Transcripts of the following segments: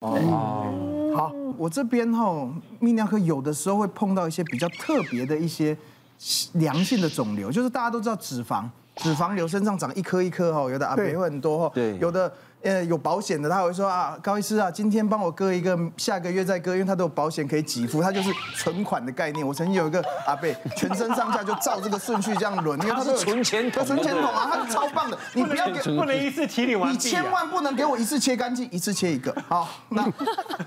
哦，好，我这边哈泌尿科有的时候会碰到一些比较特别的一些良性的肿瘤，就是大家都知道脂肪，脂肪瘤身上长一颗一颗哈，有的阿伯会很多哈，对，有的。呃，有保险的，他会说啊，高医师啊，今天帮我割一个，下个月再割，因为他都有保险可以给付，他就是存款的概念。我曾经有一个阿贝，全身上下就照这个顺序这样轮，因为他是存钱筒，存钱筒啊，他是超棒的。你不要给，不能一次提领完，你千万不能给我一次切干净，一次切一个。好，那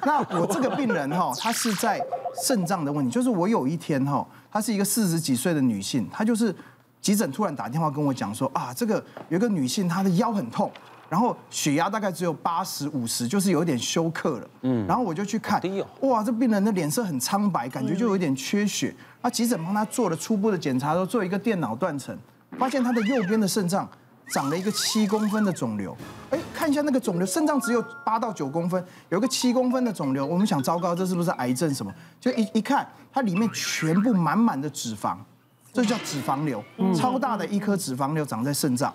那我这个病人哈，他是在肾脏的问题，就是我有一天哈，她是一个四十几岁的女性，她就是急诊突然打电话跟我讲说啊，这个有一个女性她的腰很痛。然后血压大概只有八十五十，就是有点休克了。嗯，然后我就去看，哇，这病人的脸色很苍白，感觉就有点缺血。那急诊帮他做了初步的检查，都做一个电脑断层，发现他的右边的肾脏长了一个七公分的肿瘤。哎，看一下那个肿瘤，肾脏只有八到九公分，有个七公分的肿瘤。我们想，糟糕，这是不是癌症什么？就一一看，它里面全部满满的脂肪，这叫脂肪瘤，超大的一颗脂肪瘤长在肾脏。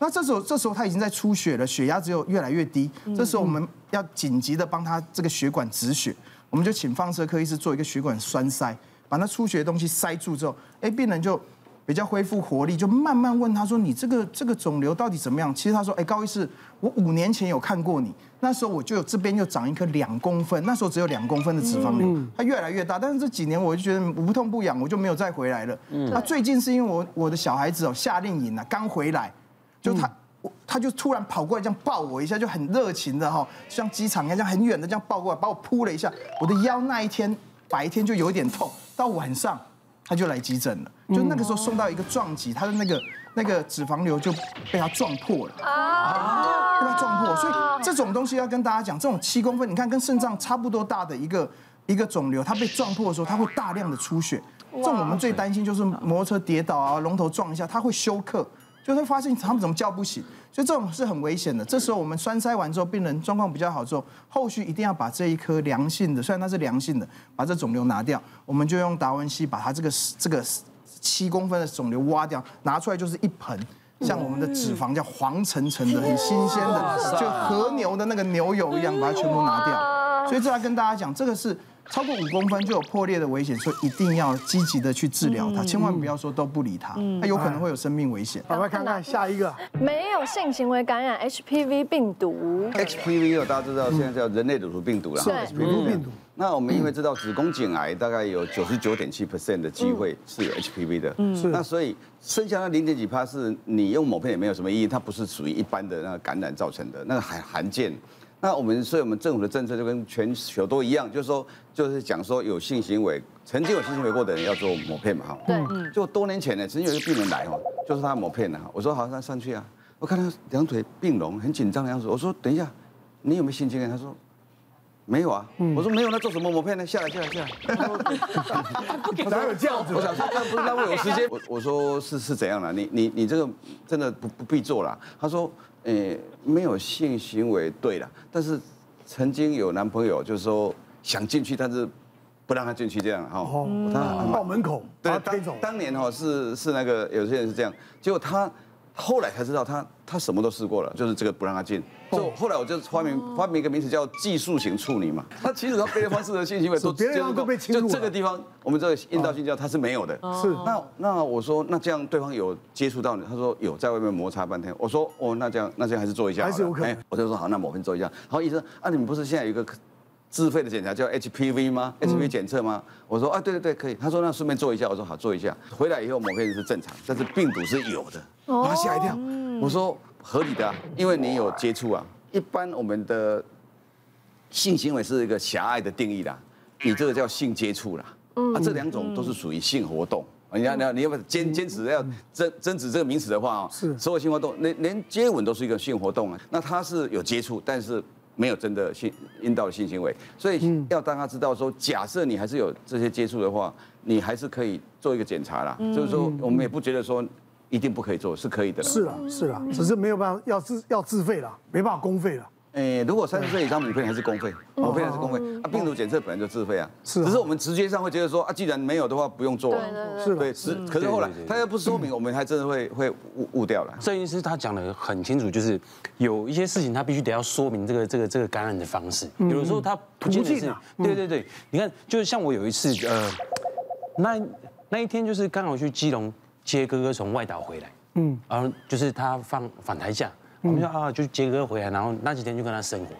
那这时候，这时候他已经在出血了，血压只有越来越低。这时候我们要紧急的帮他这个血管止血，我们就请放射科医师做一个血管栓塞，把那出血的东西塞住之后，哎，病人就比较恢复活力，就慢慢问他说：“你这个这个肿瘤到底怎么样？”其实他说：“哎，高医师，我五年前有看过你，那时候我就有这边又长一颗两公分，那时候只有两公分的脂肪瘤，它越来越大。但是这几年我就觉得无痛不痒，我就没有再回来了。那最近是因为我我的小孩子哦夏令营啊刚回来。”就他，他就突然跑过来这样抱我一下，就很热情的哈，像机场一样，很远的这样抱过来，把我扑了一下。我的腰那一天白天就有点痛，到晚上他就来急诊了。就那个时候送到一个撞击，他的那个那个脂肪瘤就被他撞破了啊，被他撞破。所以这种东西要跟大家讲，这种七公分，你看跟肾脏差不多大的一个一个肿瘤，它被撞破的时候，它会大量的出血。这种我们最担心就是摩托车跌倒啊，龙头撞一下，它会休克。就会发现他们怎么叫不醒，所以这种是很危险的。这时候我们栓塞完之后，病人状况比较好之后，后续一定要把这一颗良性的，虽然它是良性的，把这肿瘤拿掉，我们就用达文西把它这个这个七公分的肿瘤挖掉，拿出来就是一盆，像我们的脂肪叫黄澄澄的，很新鲜的，就和牛的那个牛油一样，把它全部拿掉。所以这来跟大家讲，这个是。超过五公分就有破裂的危险，所以一定要积极的去治疗它，千万不要说都不理它，它有可能会有生命危险。好，来看看下一个，没有性行为感染 HPV 病毒。HPV 大家知道现在叫人类乳头病毒了，是 HPV 病毒。那我们因为知道子宫颈癌大概有九十九点七 percent 的机会是有 HPV 的，嗯，那所以剩下那零点几趴是你用某片也没有什么意义，它不是属于一般的那个感染造成的，那个很罕见。那我们，所以我们政府的政策就跟全球都一样，就是说，就是讲说有性行为，曾经有性行为过的人要做抹片嘛，哈。对。就多年前呢，曾经有一个病人来哈，就是他抹片的哈。我说好，那上去啊。我看他两腿并拢，很紧张的样子。我说等一下，你有没有性经验？他说没有啊。我说没有，那做什么磨片呢？下来，下来，下来。哪有这样子？我想说，那不是浪费我时间。我我说是是怎样了？你你你这个真的不不必做了。他说。诶，没有性行为，对了，但是曾经有男朋友，就是说想进去，但是不让他进去，这样哈。哦。他到门口。对，当当年哈是是那个有些人是这样，结果他后来才知道他他什么都试过了，就是这个不让他进。就后来我就发明发明一个名词叫技术型处女嘛。他其实他别的方式的性行为都别人都被侵入。就这个地方，我们这个阴道性交他是没有的。是。那那我说那这样对方有接触到你？他说有，在外面摩擦半天。我说哦，那这样那这样还是做一下。还是有可能。我就说好，那我们做一下。然后医生啊，你们不是现在有一个自费的检查叫 HPV 吗？HPV 检测吗？我说啊，对对对，可以。他说那顺便做一下。我说好，做一下。回来以后抹片是正常，但是病毒是有的。把他吓一跳。我说合理的啊，因为你有接触啊。一般我们的性行为是一个狭隘的定义啦，你这个叫性接触啦，啊，这两种都是属于性活动。你要你要你要不坚坚持要争争执这个名词的话哦，是所有性活动，连连接吻都是一个性活动啊。那它是有接触，但是没有真的性阴道的性行为，所以要让他知道说，假设你还是有这些接触的话，你还是可以做一个检查啦。就是说，我们也不觉得说。一定不可以做，是可以的。是啦，是啦，只是没有办法，要自要自费啦，没办法公费了。诶，如果三十岁以上，你费还是公费，我费还是公费。啊，病毒检测本来就自费啊，是啊只是我们直接上会觉得说啊，既然没有的话，不用做啊。对对对是对，是。可是后来他要不说明，我们还真的会会误误掉了。摄影师他讲的很清楚，就是有一些事情他必须得要说明这个这个这个感染的方式。有的时候他不见得是对对对。你看，就是像我有一次，呃，那那一天就是刚好去基隆接哥哥从外岛回来，嗯，然后就是他放返台假，我们就啊就杰哥哥回来，然后那几天就跟他生活，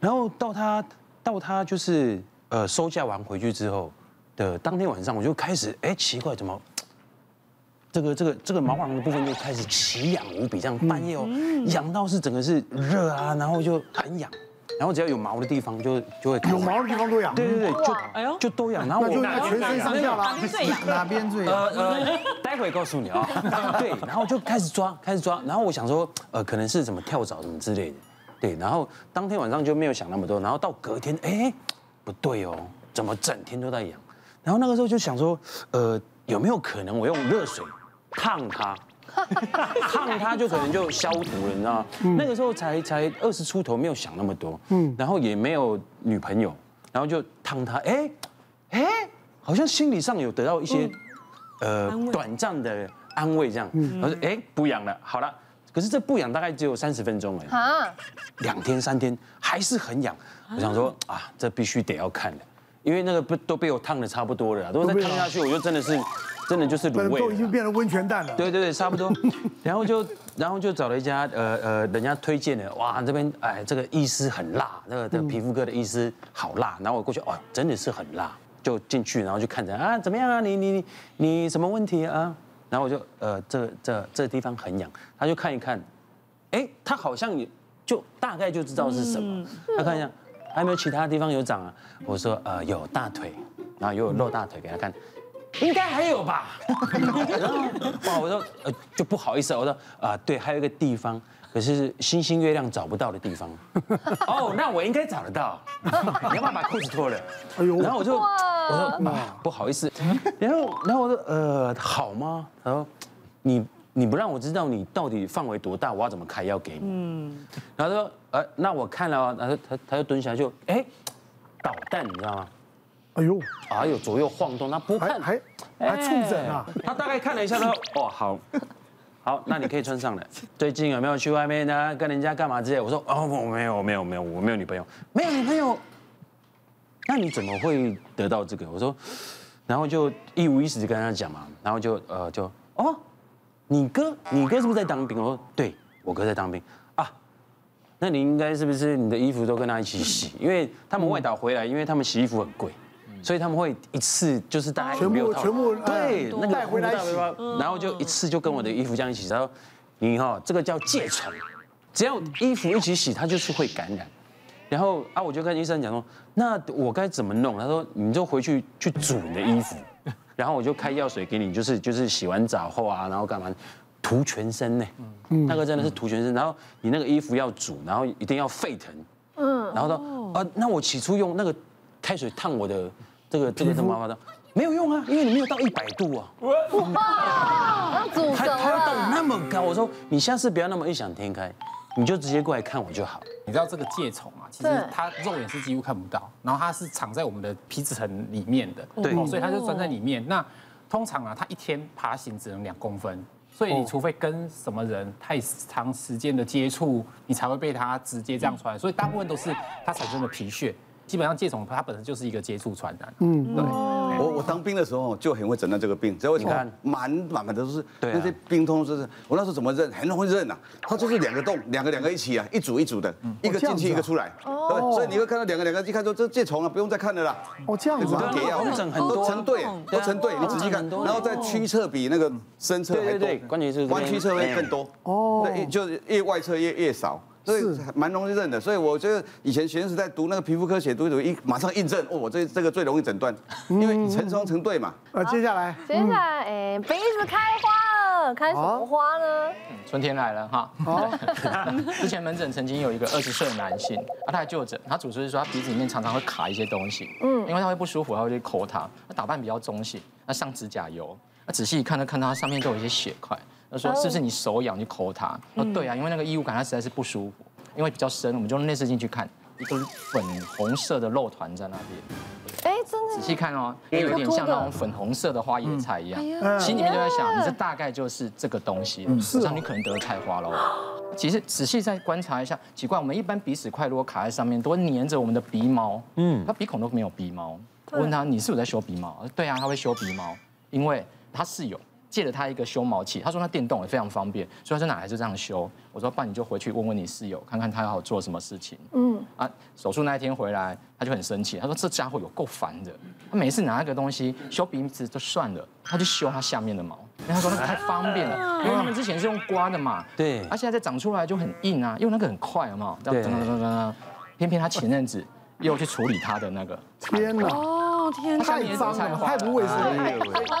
然后到他到他就是呃收假完回去之后的当天晚上，我就开始哎奇怪怎么。这个这个这个毛囊的部分就开始奇痒无比，这样半夜哦，痒到是整个是热啊，然后就很痒，然后只要有毛的地方就就会开始有毛的地方都痒。对对对，就哎呦就都痒，然后我那全身上下啦。最痒。哪边最痒？呃呃，待会告诉你啊。对，然后就开始抓，开始抓，然后我想说，呃，可能是什么跳蚤什么之类的，对，然后当天晚上就没有想那么多，然后到隔天，哎，不对哦，怎么整天都在痒？然后那个时候就想说，呃，有没有可能我用热水烫它？烫它就可能就消毒了，你知道吗？那个时候才才二十出头，没有想那么多，嗯，然后也没有女朋友，然后就烫它，哎，哎，好像心理上有得到一些，呃，短暂的安慰，这样，然后说，哎，不痒了，好了，可是这不痒大概只有三十分钟哎，啊，两天三天还是很痒，我想说啊，这必须得要看的，因为那个不都被我烫的差不多了啦，如果再烫下去，我就真的是，真的就是卤味了都已经变成温泉蛋了。对对对，差不多。然后就然后就找了一家呃呃，人家推荐的，哇，这边哎这个医师很辣，那个这个皮肤科的医师好辣。然后我过去，哦，真的是很辣，就进去，然后就看着啊，怎么样啊？你你你你什么问题啊？然后我就呃这这这地方很痒，他就看一看，哎，他好像也就大概就知道是什么。他看一下，还有没有其他地方有长啊？我说呃有大腿，然后又有露大腿给他看。应该还有吧，然后哇，我说呃就不好意思，我说啊对，还有一个地方，可是星星月亮找不到的地方，哦，那我应该找得到，你要不要把裤子脱了？哎呦，然后我就我说啊不好意思，然后然后我说呃好吗？他说你你不让我知道你到底范围多大，我要怎么开药给你？嗯，然后他说呃那我看了，然后他他就蹲下就哎捣蛋，你知道吗？哎呦，哎呦，左右晃动，他不看，还还还触诊啊？他大概看了一下，他说：“哦，好，好，那你可以穿上了。最近有没有去外面呢？跟人家干嘛之类？”我说：“哦，我没有，没有，没有，我没有女朋友，没有女朋友。那你怎么会得到这个？”我说，然后就一五一十跟他讲嘛，然后就呃就哦，你哥，你哥是不是在当兵？我说：“对，我哥在当兵啊。”那你应该是不是你的衣服都跟他一起洗？因为他们外岛回来，因为他们洗衣服很贵。所以他们会一次就是大概全部全部对那个带回来洗，然后就一次就跟我的衣服这样一起洗。他说：“你哈这个叫疥虫，只要衣服一起洗，它就是会感染。”然后啊，我就跟医生讲说：“那我该怎么弄？”他说：“你就回去去煮你的衣服，然后我就开药水给你，就是就是洗完澡后啊，然后干嘛涂全身呢？那个真的是涂全身。然后你那个衣服要煮，然后一定要沸腾。嗯，然后说啊，那我起初用那个开水烫我的。”这个这个怎么办的？没有用啊，因为你没有到一百度啊。哇，要煮熟了。它要到那么高，我说你下次不要那么异想天开，你就直接过来看我就好。你知道这个疥虫啊，其实它肉眼是几乎看不到，然后它是藏在我们的皮脂层里面的，对，所以它就钻在里面。那通常啊，它一天爬行只能两公分，所以你除非跟什么人太长时间的接触，你才会被它直接这样传。所以大部分都是它产生的皮屑。基本上疥虫它本身就是一个接触传染。嗯，对。我我当兵的时候就很会诊断这个病，只要你看满满满的都是那些病痛，就是我那时候怎么认，很容易认啊。它就是两个洞，两个两个一起啊，一组一组的，一个进去一个出来。对，所以你会看到两个两个，一看说这疥虫啊，不用再看了啦。哦，这样子。马上给药，都成对，都成对，你仔细看，然后再屈侧比那个深侧还多，关键是弯曲侧会更多。哦，对，就是越外侧越越少。所以蛮容易认的，所以我觉得以前学生时代读那个皮肤科写读一读，一马上印证哦，我这这个最容易诊断，因为成双成对嘛。啊，接下来，接下来，哎，鼻子开花了，开什么花呢？春天来了哈。哦，之前门诊曾经有一个二十岁的男性，啊，他来就诊，他主诉是说他鼻子里面常常会卡一些东西，嗯，因为他会不舒服，他会去抠它，他打扮比较中性，那上指甲油，那仔细一看，他看到它上面都有一些血块。他说：“是不是你手痒就抠它？”说：“对啊，因为那个异物感，它实在是不舒服。”因为比较深，我们就用内视镜去看，一个粉红色的肉团在那边。哎，真的仔细看哦，有点像那种粉红色的花椰菜一样。心里面就在想，你这大概就是这个东西了，我想你可能得了菜花了。其实仔细再观察一下，奇怪，我们一般鼻屎块如果卡在上面，都会粘着我们的鼻毛。嗯，他鼻孔都没有鼻毛。我问他，你是不是在修鼻毛？对啊，他会修鼻毛，因为他室友。借了他一个修毛器，他说他电动也非常方便，所以他在哪来是这样修。我说爸，你就回去问问你室友，看看他要做什么事情。嗯啊，手术那一天回来，他就很生气，他说这家伙有够烦的，他每次拿那个东西修鼻子就算了，他就修他下面的毛，因为他说那个太方便了，因为他们之前是用刮的嘛，对，而现在再长出来就很硬啊，因为那个很快，好不好？对，偏偏他前阵子又去处理他的那个，天哪！天，太脏了，太不卫生。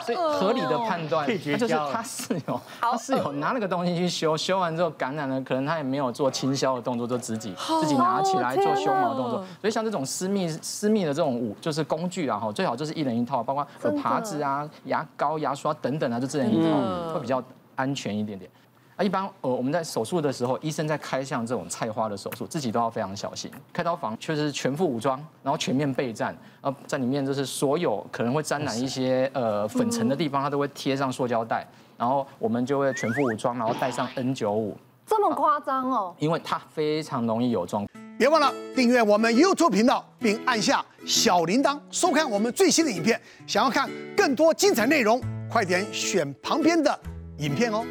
所以合理的判断，他就是他室友，他室友拿那个东西去修，修完之后感染了，可能他也没有做清消的动作，就自己自己拿起来做修毛动作。所以像这种私密私密的这种物，就是工具啊，哈，最好就是一人一套，包括有耙子啊、牙膏、牙刷等等啊，就这样一套，会比较安全一点点。啊，一般呃，我们在手术的时候，医生在开像这种菜花的手术，自己都要非常小心。开刀房确实是全副武装，然后全面备战，呃，在里面就是所有可能会沾染一些呃粉尘的地方，它都会贴上塑胶袋，然后我们就会全副武装，然后戴上 N95。这么夸张哦？因为它非常容易有状。别忘了订阅我们 YouTube 频道，并按下小铃铛，收看我们最新的影片。想要看更多精彩内容，快点选旁边的影片哦。